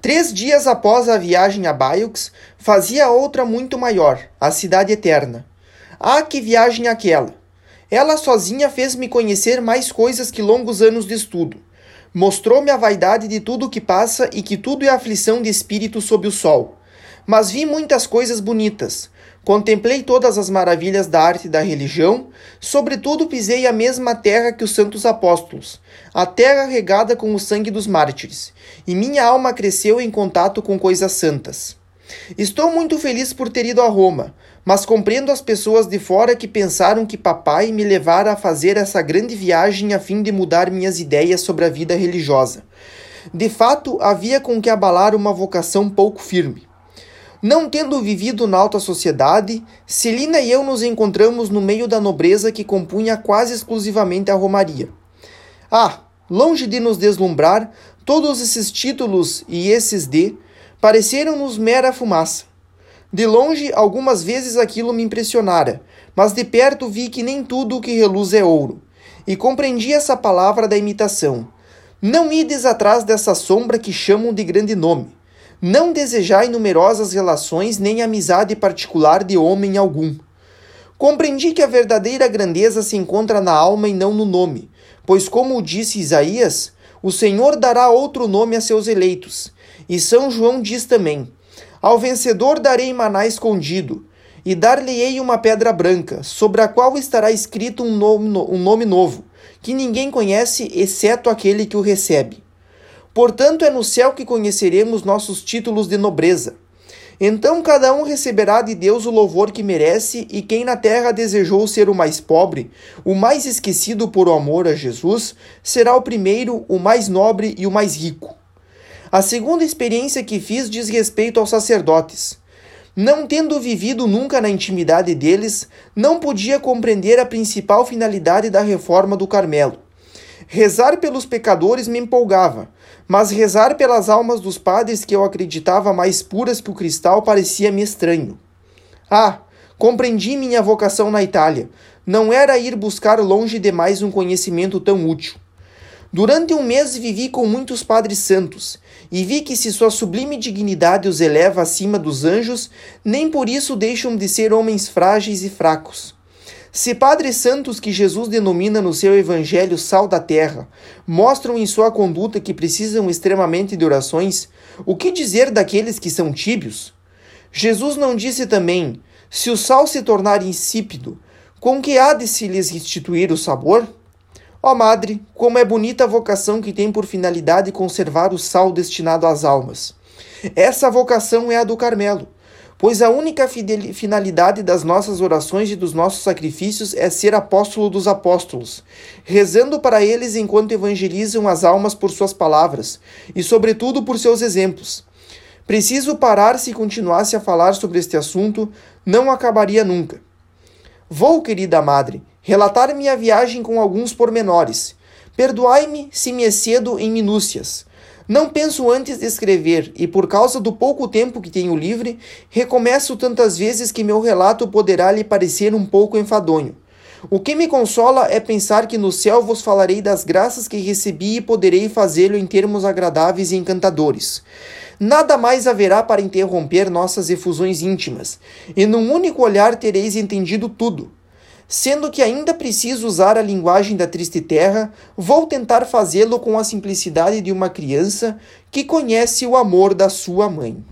Três dias após a viagem a Bayeux, fazia outra muito maior, a Cidade Eterna. Ah, que viagem aquela! Ela sozinha fez-me conhecer mais coisas que longos anos de estudo. Mostrou-me a vaidade de tudo o que passa e que tudo é aflição de espírito sob o sol. Mas vi muitas coisas bonitas. Contemplei todas as maravilhas da arte e da religião, sobretudo pisei a mesma terra que os santos apóstolos, a terra regada com o sangue dos mártires, e minha alma cresceu em contato com coisas santas. Estou muito feliz por ter ido a Roma, mas compreendo as pessoas de fora que pensaram que papai me levara a fazer essa grande viagem a fim de mudar minhas ideias sobre a vida religiosa. De fato, havia com que abalar uma vocação pouco firme. Não tendo vivido na alta sociedade, Celina e eu nos encontramos no meio da nobreza que compunha quase exclusivamente a Romaria. Ah, longe de nos deslumbrar, todos esses títulos e esses de pareceram-nos mera fumaça. De longe, algumas vezes aquilo me impressionara, mas de perto vi que nem tudo o que reluz é ouro, e compreendi essa palavra da imitação. Não ides atrás dessa sombra que chamam de grande nome. Não desejai numerosas relações nem amizade particular de homem algum. Compreendi que a verdadeira grandeza se encontra na alma e não no nome, pois, como disse Isaías, o Senhor dará outro nome a seus eleitos. E São João diz também: Ao vencedor darei maná escondido, e dar-lhe-ei uma pedra branca, sobre a qual estará escrito um nome, um nome novo, que ninguém conhece exceto aquele que o recebe. Portanto, é no céu que conheceremos nossos títulos de nobreza. Então cada um receberá de Deus o louvor que merece, e quem na terra desejou ser o mais pobre, o mais esquecido por o amor a Jesus, será o primeiro, o mais nobre e o mais rico. A segunda experiência que fiz diz respeito aos sacerdotes. Não tendo vivido nunca na intimidade deles, não podia compreender a principal finalidade da reforma do Carmelo. Rezar pelos pecadores me empolgava, mas rezar pelas almas dos padres que eu acreditava mais puras que o cristal parecia-me estranho. Ah, compreendi minha vocação na Itália. Não era ir buscar longe demais um conhecimento tão útil. Durante um mês vivi com muitos padres santos, e vi que se sua sublime dignidade os eleva acima dos anjos, nem por isso deixam de ser homens frágeis e fracos. Se padres santos que Jesus denomina no seu evangelho sal da terra mostram em sua conduta que precisam extremamente de orações, o que dizer daqueles que são tíbios? Jesus não disse também: se o sal se tornar insípido, com que há de se lhes restituir o sabor? Ó Madre, como é bonita a vocação que tem por finalidade conservar o sal destinado às almas. Essa vocação é a do Carmelo pois a única finalidade das nossas orações e dos nossos sacrifícios é ser apóstolo dos apóstolos, rezando para eles enquanto evangelizam as almas por suas palavras e, sobretudo, por seus exemplos. Preciso parar se continuasse a falar sobre este assunto, não acabaria nunca. Vou, querida madre, relatar minha viagem com alguns pormenores. Perdoai-me se me excedo em minúcias não penso antes de escrever, e por causa do pouco tempo que tenho livre, recomeço tantas vezes que meu relato poderá lhe parecer um pouco enfadonho. O que me consola é pensar que no céu vos falarei das graças que recebi e poderei fazê-lo em termos agradáveis e encantadores. Nada mais haverá para interromper nossas efusões íntimas, e num único olhar tereis entendido tudo. Sendo que ainda preciso usar a linguagem da triste terra, vou tentar fazê-lo com a simplicidade de uma criança que conhece o amor da sua mãe.